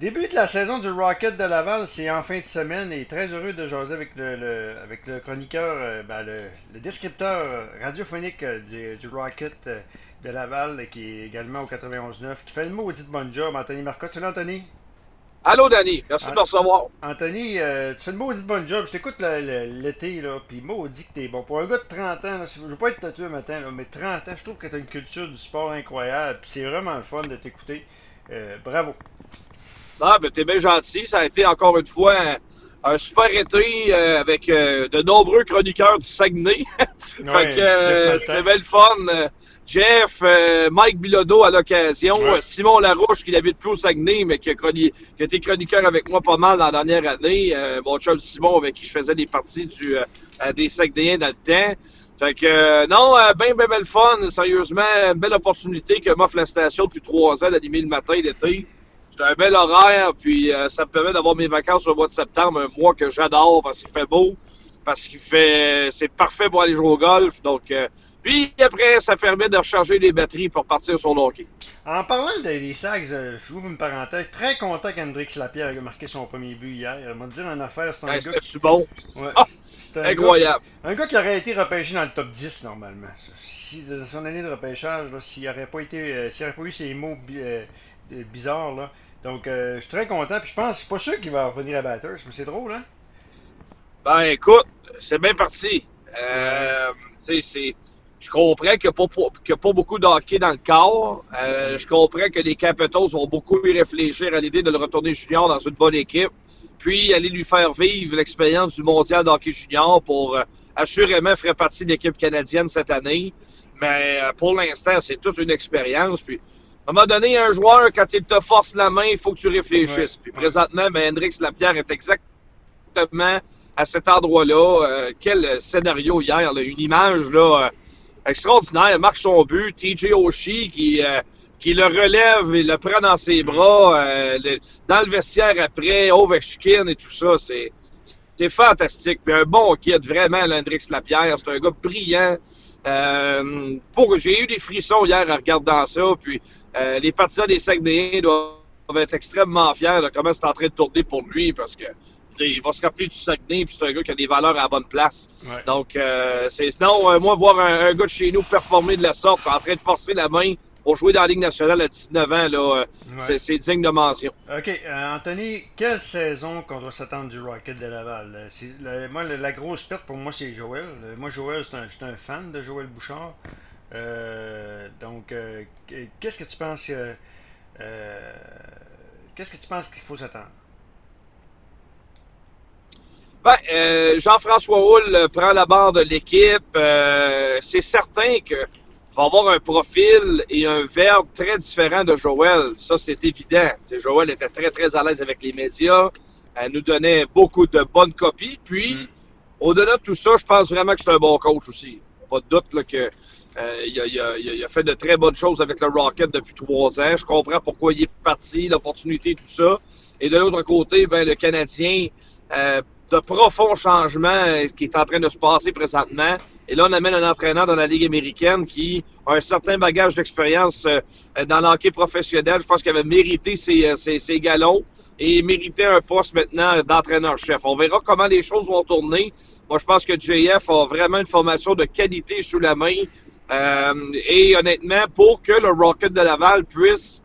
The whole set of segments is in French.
Début de la saison du Rocket de Laval, c'est en fin de semaine et très heureux de jaser avec le, avec le chroniqueur, euh, ben, le, descripteur radiophonique euh, du, Rocket euh, de Laval qui est également au 91.9, qui fait le maudit bon job, Anthony Marcotte. Salut Anthony. Allô Danny, merci de me recevoir. Anthony, tu fais le maudit bon job. Je t'écoute l'été, là, puis maudit que t'es bon. Pour un gars de 30 ans, je veux pas être tatoué matin, là, mais 30 ans, je trouve que t'as une culture du sport incroyable, puis c'est vraiment le fun de t'écouter. bravo. Ah, ben t'es bien gentil. Ça a été encore une fois un, super été euh, avec euh, de nombreux chroniqueurs du Saguenay. fait que euh, c'est bien le fun. Jeff, Mike Bilodeau à l'occasion, Simon Larouche qui n'habite plus au Saguenay, mais qui a, qui a, été chroniqueur avec moi pas mal dans la dernière année. mon chum Simon avec qui je faisais des parties du, des Saguenayens dans le temps. Fait que non, bien, bien, bien fun. Sérieusement, belle opportunité que m'offre la station depuis trois ans d'animer le matin l'été. C'est un bel horaire, puis euh, ça me permet d'avoir mes vacances au mois de septembre, un mois que j'adore parce qu'il fait beau, parce qu'il fait, c'est parfait pour aller jouer au golf. Donc, euh, puis après, ça permet de recharger les batteries pour partir sur le hockey. En parlant des, euh, je ouvre une parenthèse. Très content qu'Hendrix Lapierre ait marqué son premier but hier. Il m'a dit en affaire, c'est un gars. C'était bon? Ouais, ah, incroyable. un gars qui aurait été repêché dans le top 10 normalement. Si, son année de repêchage, s'il n'aurait pas été, s'il n'aurait pas eu ces mots bizarres là, donc, euh, je suis très content. Puis je pense, je suis pas sûr qu'il va revenir à Batters, mais c'est drôle, hein? Ben, écoute, c'est bien parti. Euh, sais, Je comprends qu'il n'y a, pas beaucoup de hockey dans le corps. Euh, je comprends que les Capitals vont beaucoup y réfléchir à l'idée de le retourner junior dans une bonne équipe. Puis aller lui faire vivre l'expérience du mondial de hockey junior pour assurément faire partie de l'équipe canadienne cette année. Mais pour l'instant, c'est toute une expérience. Puis à un moment donné, un joueur, quand il te force la main, il faut que tu réfléchisses. Puis présentement, ben, Hendrix Lapierre est exactement à cet endroit-là. Euh, quel scénario hier, une image là, euh, extraordinaire. Marque son but, TJ Oshie qui, euh, qui le relève et le prend dans ses bras, dans le vestiaire après, Ovechkin et tout ça. C'est, c'est fantastique. Puis un bon kid, vraiment, Hendrix Lapierre. C'est un gars brillant. pour, j'ai eu des frissons hier en regardant ça. Puis euh, les partisans des Saguenayens doivent être extrêmement fiers de comment c'est en train de tourner pour lui parce que il va se rappeler du Saguenay puis c'est un gars qui a des valeurs à la bonne place. Donc, euh, c'est sinon, euh, moi, voir un, gars de chez nous performer de la sorte, en train de forcer la main pour jouer dans la Ligue nationale à 19 ans, là, c'est digne de mention. OK. Anthony, quelle saison qu'on doit s'attendre du Rocket de Laval? moi, la, grosse perte pour moi, c'est Joël. Moi, Joël, je suis un fan de Joël Bouchard. Euh, donc, euh, qu'est-ce que tu penses que, euh, qu'est-ce que tu penses qu'il faut s'attendre? Ben, Jean-François Houle prend la barre de l'équipe. c'est certain que va avoir un profil et un verbe très différent de Joël. Ça, c'est évident. Joël était très, très à l'aise avec les médias. Elle nous donnait beaucoup de bonnes copies. Puis, mm. au-delà de tout ça, je pense vraiment que c'est un bon coach aussi. Pas de doute là, que euh, il, a, fait de très bonnes choses avec le Rocket depuis trois ans. Je comprends pourquoi il est parti, l'opportunité, tout ça. Et de l'autre côté, ben, le Canadien, euh, de profonds changements euh, qui est en train de se passer présentement. Et là, on amène un entraîneur dans la Ligue américaine qui a un certain bagage d'expérience dans l'hockey professionnel. Je pense qu'il avait mérité ses, ses, galons et méritait un poste maintenant d'entraîneur-chef. On verra comment les choses vont tourner. Moi, je pense que JF a vraiment une formation de qualité sous la main. Euh, et honnêtement, pour que le Rocket de Laval puisse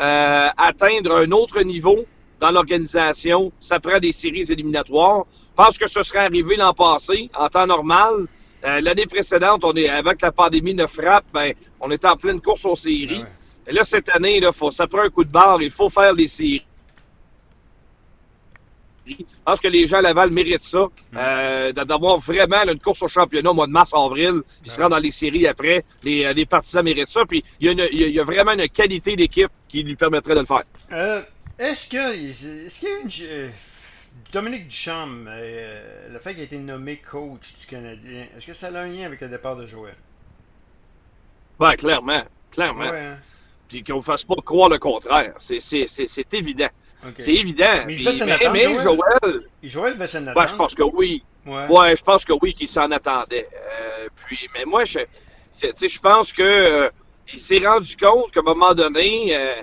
euh, atteindre un autre niveau dans l'organisation, ça prend des séries éliminatoires. Je pense que ce serait arrivé l'an passé, en temps normal. Euh, l'année précédente, on est, avant que la pandémie ne frappe, ben, on était en pleine course aux séries. Et là, cette année, là, faut, ça prend un coup de barre. Il faut faire des séries. Je pense que les gens à Laval méritent ça, euh, d'avoir vraiment une course au championnat au mois de mars, avril, puis se rendre dans les séries après. Les, euh, les partisans méritent ça, puis il y, a il y a vraiment une qualité d'équipe qui lui permettrait de le faire. Euh, est-ce que, est-ce qu'il y a une, Dominique Duchamp, euh, le fait qu'il ait été nommé coach du Canadien, est-ce que ça a un lien avec le départ de Joël? Oui, clairement, clairement. Ouais, hein? Puis qu'on ne fasse pas croire le contraire, c'est évident. C'est évident. Mais, il mais, Joël. Joël devait s'en. Ouais, je pense que oui. Ouais, je pense que oui, qu'il s'en attendait. Euh, puis, mais moi, je, je pense que euh, il s'est rendu compte qu'à un moment donné, euh,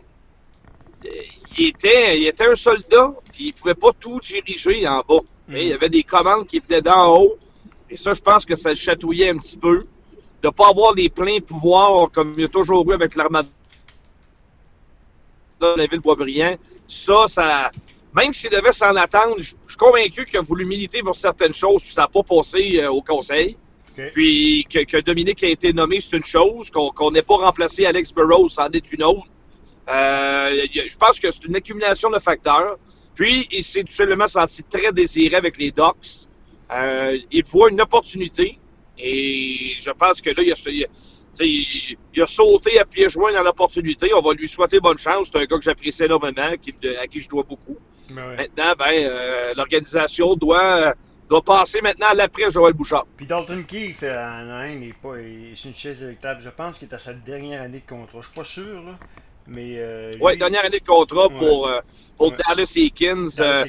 il était, il était un soldat, puis il pouvait pas tout diriger en bas. Mm. Il y avait des commandes qui venaient d'en haut. Et ça, je pense que ça le chatouillait un petit peu. De pas avoir les pleins pouvoirs comme il a toujours eu avec l'armada de la ville Boisbriand. Ça, ça. Même s'il devait s'en attendre, je je suis convaincu qu'il a voulu militer pour certaines choses, puis ça n'a pas passé euh, au conseil. Puis que, que Dominique a été nommé, c'est une chose. Qu'on n'ait pas remplacé Alex Burrows, c'en est une autre. Euh, y je pense que c'est une accumulation de facteurs. Puis, il s'est tout simplement senti très désiré avec les Ducks. Euh, il voit une opportunité. Et je pense que là, il a, il il- il sauté à pieds joints dans l'opportunité. On va lui souhaiter bonne chance. C'est un gars que j'apprécie énormément, qui, à qui je dois beaucoup. Ben ouais. Maintenant, ben, euh, l'organisation doit, doit passer maintenant à l'après Joël Bouchard. Puis Dalton Keefe à Anaheim, il est pas, il- c'est une chaise électable. Je pense qu'il est à sa dernière année de contrat. Je suis pas sûr, là. Mais. Euh, dernière année de contrat Ouais. pour, euh, pour Ouais. Dallas Eakins. Euh,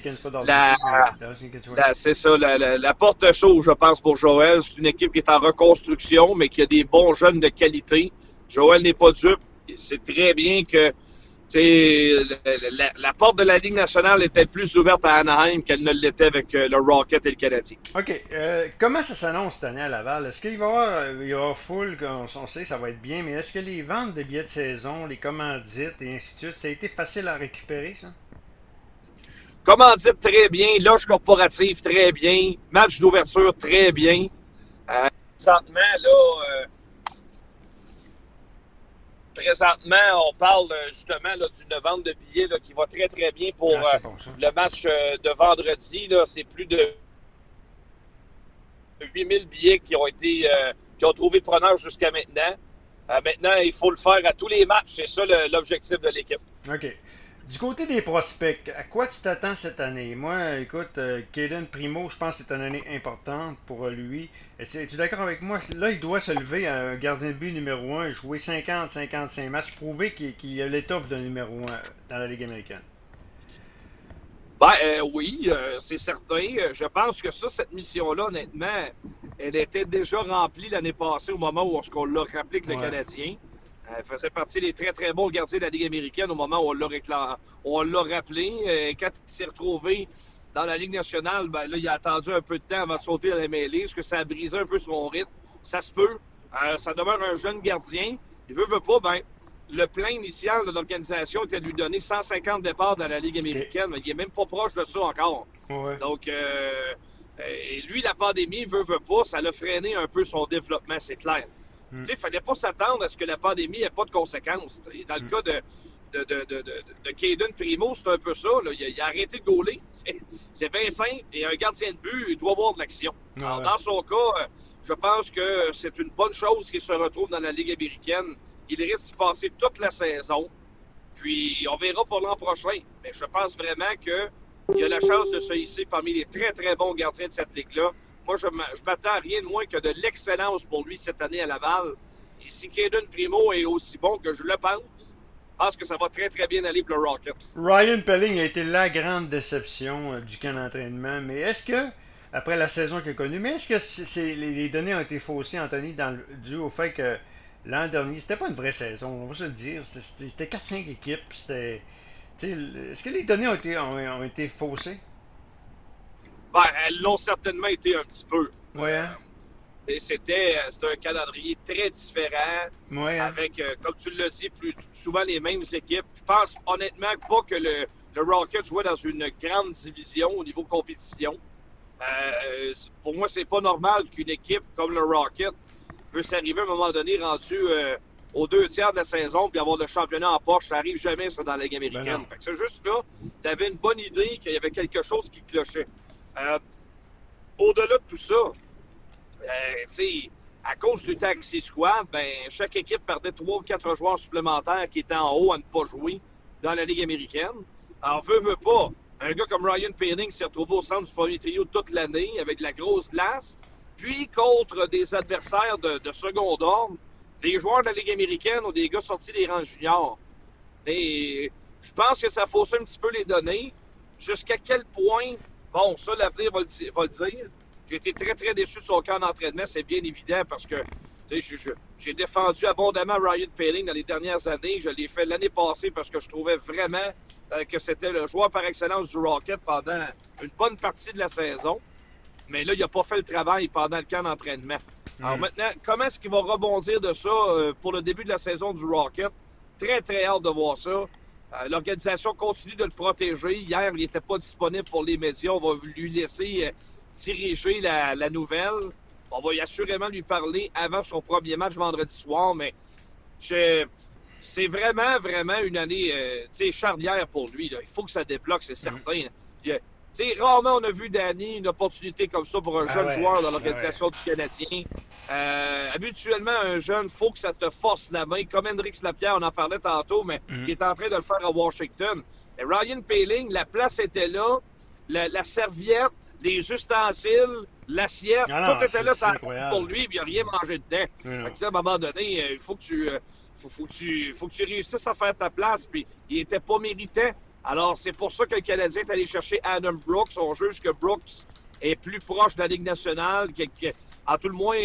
la- c'est ça, la, porte chaude, je pense, pour Joël. C'est une équipe qui est en reconstruction, mais qui a des bons jeunes de qualité. Joël n'est pas dupe. Il sait très bien que la, la- la porte de la Ligue nationale était plus ouverte à Anaheim qu'elle ne l'était avec euh, le Rocket et le Canadien. OK. euh, comment ça s'annonce cette année à Laval? Est-ce qu'il va y avoir, euh, il va y avoir full, on, on sait, ça va être bien, mais est-ce que les ventes de billets de saison, les commandites et ainsi de suite, ça a été facile à récupérer, ça? Commandite très bien, loge corporative très bien, match d'ouverture très bien. Euh, présentement, là, présentement, on parle euh, justement là, d'une vente de billets là, qui va très très bien pour Ah, euh, bon, le match euh, de vendredi. Là, c'est plus de 8000 billets qui ont été euh, qui ont trouvé preneur jusqu'à maintenant. Euh, maintenant, il faut le faire à tous les matchs. C'est ça le- l'objectif de l'équipe. OK. Du côté des prospects, à quoi tu t'attends cette année? Moi, écoute, euh, Kaden Primo, je pense que c'est une année importante pour lui. Es-tu d'accord avec moi? Là, il doit se lever à un gardien de but numéro 1, jouer 50-55 matchs, prouver qu'il qu'il a l'étoffe de numéro 1 dans la Ligue américaine. Ben euh, oui, euh, c'est certain. Je pense que ça, cette mission-là, honnêtement, elle était déjà remplie l'année passée au moment où on l'a rappelé avec le. Canadien. Euh, Elle faisait partie des très très bons gardiens de la Ligue américaine au moment où on l'a on rappelé. Euh, Quand il s'est retrouvé dans la Ligue nationale, ben là, il a attendu un peu de temps avant de sauter à la mêlée. Est-ce que ça a brisé un peu son rythme? Ça se peut. Euh, ça demeure un jeune gardien. Il veut, veut pas, ben, le plan initial de l'organisation était de lui donner 150 départs dans la Ligue américaine, mais il est même pas proche de ça encore. Ouais. Donc, euh, euh, lui, la pandémie, veut, veut pas, ça l'a freiné un peu son développement, c'est clair. Mm. Il fallait pas s'attendre à ce que la pandémie n'ait pas de conséquences. Et dans le Mm. cas de, de, de, de, de, de Caden Primo, c'est un peu ça. là. Il, a, il a arrêté de gauler. C'est- bien simple. Et un gardien de but, il doit avoir de l'action. Ouais. dans son cas, euh, je pense que c'est une bonne chose qu'il se retrouve dans la Ligue américaine. Il risque d'y passer toute la saison. Puis, on verra pour l'an prochain. Mais je pense vraiment que il a la chance de se hisser parmi les très, très bons gardiens de cette ligue-là. Moi, je m'a- je m'attends à rien de moins que de l'excellence pour lui cette année à Laval. Et si Caden Primo est aussi bon que je le pense, je pense que ça va très, très bien aller pour le Rocket. Ryan Pelling a été la grande déception euh, du camp d'entraînement, mais est-ce que, après la saison qu'il a connue, mais est-ce que les, données ont été faussées, Anthony, dans dû au fait que l'an dernier, c'était pas une vraie saison, on va se le dire, c'était, c'était- c'était 4-5 équipes, c'était... Est-ce que les données ont été, ont été faussées? Ben, elles l'ont certainement été un petit peu. Ouais, hein? Et c'était euh, c'était un calendrier très différent, Ouais, hein? avec, euh, comme tu l'as dit, plus souvent les mêmes équipes. Je pense honnêtement pas que le, le Rocket jouait dans une grande division au niveau compétition. Euh, pour moi, c'est pas normal qu'une équipe comme le Rocket puisse arriver à un moment donné rendu euh, aux deux tiers de la saison puis avoir le championnat en poche. Ça arrive jamais ça dans la Ligue Ben américaine. Fait que c'est juste là, tu avais une bonne idée qu'il y avait quelque chose qui clochait. Euh, Au-delà de tout ça, euh, à cause du taxi squad, ben, chaque équipe perdait trois ou quatre joueurs supplémentaires qui étaient en haut à ne pas jouer dans la Ligue américaine. Alors, veut, veut pas. Un gars comme Ryan Penning s'est retrouvé au centre du premier trio toute l'année avec la grosse glace. Puis, contre des adversaires de, de second ordre, des joueurs de la Ligue américaine ou des gars sortis des rangs juniors. Et je pense que ça fausse un petit peu les données. Jusqu'à quel point, bon, ça, l'avenir va, le di- va le dire. J'ai été très, très déçu de son camp d'entraînement, c'est bien évident, parce que j'ai défendu abondamment Ryan Paling dans les dernières années. Je l'ai fait l'année passée parce que je trouvais vraiment euh, que c'était le joueur par excellence du Rocket pendant une bonne partie de la saison. Mais là, il n'a pas fait le travail pendant le camp d'entraînement. Alors maintenant, comment est-ce qu'il va rebondir de ça euh, pour le début de la saison du Rocket? Très, très hâte de voir ça. Euh, l'organisation continue de le protéger. Hier, il n'était pas disponible pour les médias. On va lui laisser euh, diriger la, nouvelle. On va assurément lui parler avant son premier match vendredi soir, mais c'est vraiment, vraiment une année charnière pour lui. Il faut que ça débloque, c'est mm-hmm. certain. Sais, rarement on a vu Danny une opportunité comme ça pour un ah jeune joueur dans ah l'organisation du Canadien. Euh, habituellement, un jeune, faut que ça te force la main. Comme Hendrix Lapierre, on en parlait tantôt, mais mm. qui est en train de le faire à Washington. Et Ryan Paling, la place était là, la, serviette, les ustensiles, l'assiette, ah tout était là ça, pour lui, puis il n'a rien mangé dedans. à un moment donné, euh, il faut que tu. Euh, faut, que tu, faut que tu réussisses à faire ta place, puis il était pas méritant. Alors, c'est pour ça que le Canadien est allé chercher Adam Brooks. On juge que Brooks est plus proche de la Ligue nationale, à tout le moins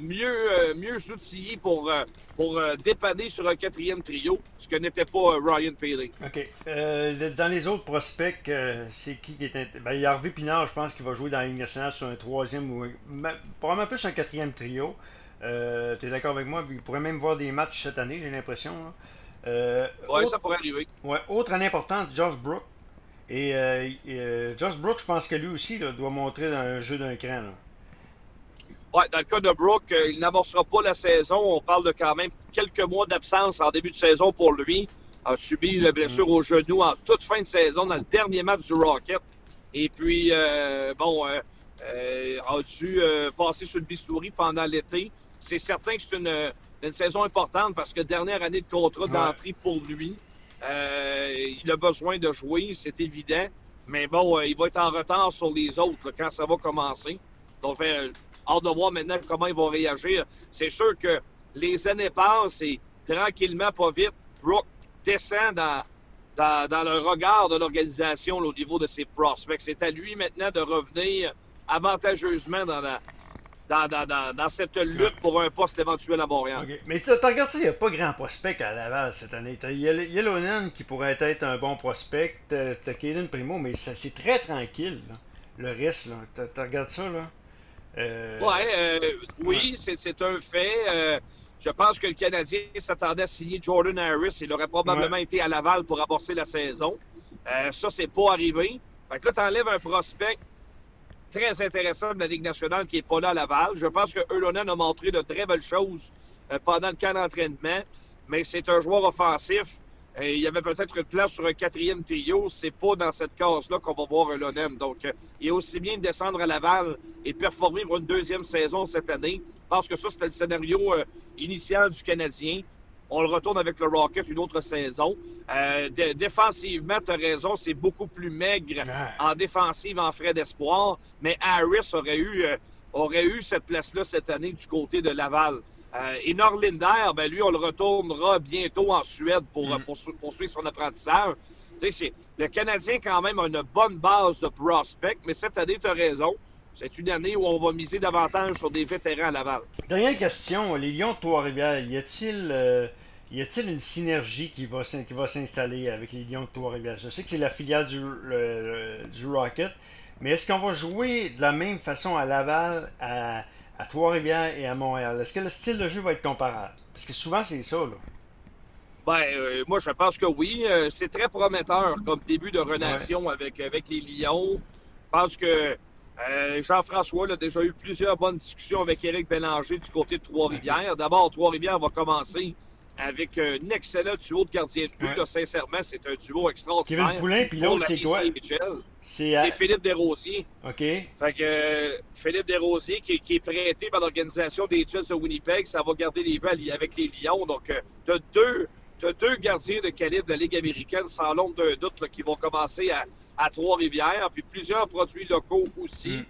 mieux, euh, mieux outillé pour, euh, euh, dépanner sur un quatrième trio, ce que n'était pas Ryan Paley. OK. dans les autres prospects, c'est qui qui est. Ben, il y a Harvey Pinard, je pense, qui va jouer dans la Ligue nationale sur un troisième ou. Probablement plus un quatrième trio. tu es d'accord avec moi? Il pourrait même voir des matchs cette année, j'ai l'impression. Oui, ça pourrait arriver. Ouais, autre année importante, Josh Brook. Et, Josh Brook, je pense que lui aussi doit montrer dans un jeu d'un cran. Ouais, dans le cas de Brooke, euh, il n'amorcera pas la saison. On parle de quand même quelques mois d'absence en début de saison pour lui. A subi une blessure au genou en toute fin de saison dans le dernier match du Rocket. Et puis, euh, bon, euh, euh a dû passer sur le bistouri pendant l'été. C'est certain que c'est une, saison importante parce que dernière année de contrat d'entrée pour lui. il a besoin de jouer, c'est évident. Mais bon, il va être en retard sur les autres quand ça va commencer. Donc, hâte de voir maintenant comment ils vont réagir. C'est sûr que les années passent et tranquillement, pas vite, Brooke descend dans, dans, le regard de l'organisation au niveau de ses prospects. C'est à lui maintenant de revenir avantageusement dans dans, cette lutte pour un poste éventuel à Montréal. Mais tu regardes ça, il n'y a pas grand prospect à Laval cette année. Il y a Yellownan qui pourrait être un bon prospect, t'as Kaden Primo, mais c'est très tranquille. Le reste, tu regardes ça, là? Euh, ouais, euh, oui, c'est un fait. Euh, je pense que le Canadien s'attendait à signer Jordan Harris. Il aurait probablement été à Laval pour amorcer la saison. ça, c'est pas arrivé. Fait que là, tu enlèves un prospect très intéressant de la Ligue nationale qui n'est pas là à Laval. Je pense que Eulonen a montré de très belles choses pendant le camp d'entraînement, mais c'est un joueur offensif il y avait peut-être une place sur un quatrième trio. C'est pas dans cette case-là qu'on va voir un Lonem. Donc, euh, il est aussi bien de descendre à Laval et performer pour une deuxième saison cette année. Parce que ça, c'était le scénario euh, initial du Canadien. On le retourne avec le Rocket une autre saison. Euh, défensivement, tu as raison, c'est beaucoup plus maigre en défensive, en frais d'espoir. Mais Harris aurait eu, aurait eu cette place-là cette année du côté de Laval. Euh, et Norlinder, ben lui, on le retournera bientôt en Suède pour, mm. poursuivre son apprentissage. Le Canadien, quand même, a une bonne base de prospects, mais cette année, tu as raison. C'est une année où on va miser davantage sur des vétérans à Laval. Dernière question. Les Lions de Trois-Rivières, y a-t-il euh, y a-t-il une synergie qui va, qui va s'installer avec les Lions de Trois-Rivières? Je sais que c'est la filiale du, du Rocket, mais est-ce qu'on va jouer de la même façon à Laval, à, à Trois-Rivières et à Montréal? Est-ce que le style de jeu va être comparable? Parce que souvent, c'est ça, là. Ben, euh, moi, je pense que oui. Euh, c'est très prometteur comme début de relation avec, avec les Lions. Je pense que euh, Jean-François a déjà eu plusieurs bonnes discussions avec Éric Bélanger du côté de Trois-Rivières. D'abord, Trois-Rivières va commencer avec un excellent duo de gardien de but. sincèrement, c'est un duo extraordinaire. Kevin Poulin, puis l'autre, c'est quoi? C'est Philippe Desrosiers. OK. Fait que euh, Philippe Desrosiers, qui, qui, est prêté par l'organisation des Jets de Winnipeg, ça va garder les vues avec les Lions. Donc, euh, tu as deux, deux gardiens de calibre de la Ligue américaine, sans l'ombre d'un doute, qui vont commencer à, à Trois-Rivières. Puis plusieurs produits locaux aussi. Mm.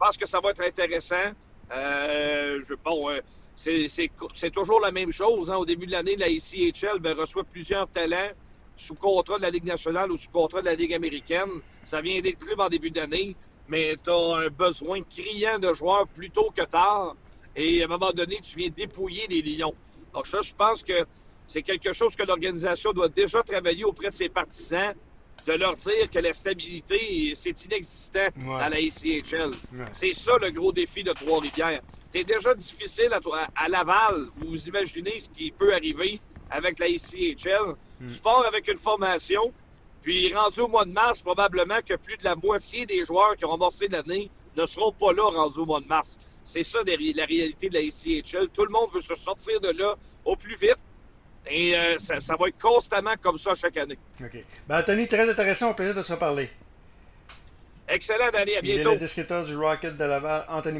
Je pense que ça va être intéressant. Euh, je, bon, euh, c'est toujours la même chose. Hein. Au début de l'année, la ICHL ben, reçoit plusieurs talents sous contrat de la Ligue nationale ou sous contrat de la Ligue américaine. Ça vient des clubs en début d'année, mais tu as un besoin criant de joueurs plus tôt que tard. Et à un moment donné, tu viens dépouiller les Lions. Donc ça, je pense que c'est quelque chose que l'organisation doit déjà travailler auprès de ses partisans de leur dire que la stabilité, c'est inexistant Ouais. à la ICHL. Ouais. C'est ça le gros défi de Trois-Rivières. C'est déjà difficile à, Laval. Vous imaginez ce qui peut arriver avec la ICHL. Mm. Tu pars avec une formation, puis rendu au mois de mars, probablement que plus de la moitié des joueurs qui ont amorcé l'année ne seront pas là rendu au mois de mars. C'est ça la réalité de la ICHL. Tout le monde veut se sortir de là au plus vite. Et euh, ça, ça va être constamment comme ça chaque année. OK. Ben, Anthony, très intéressant. Au plaisir de se reparler. Excellent, Danny. À Il est bientôt. le descripteur du Rocket de Laval, Anthony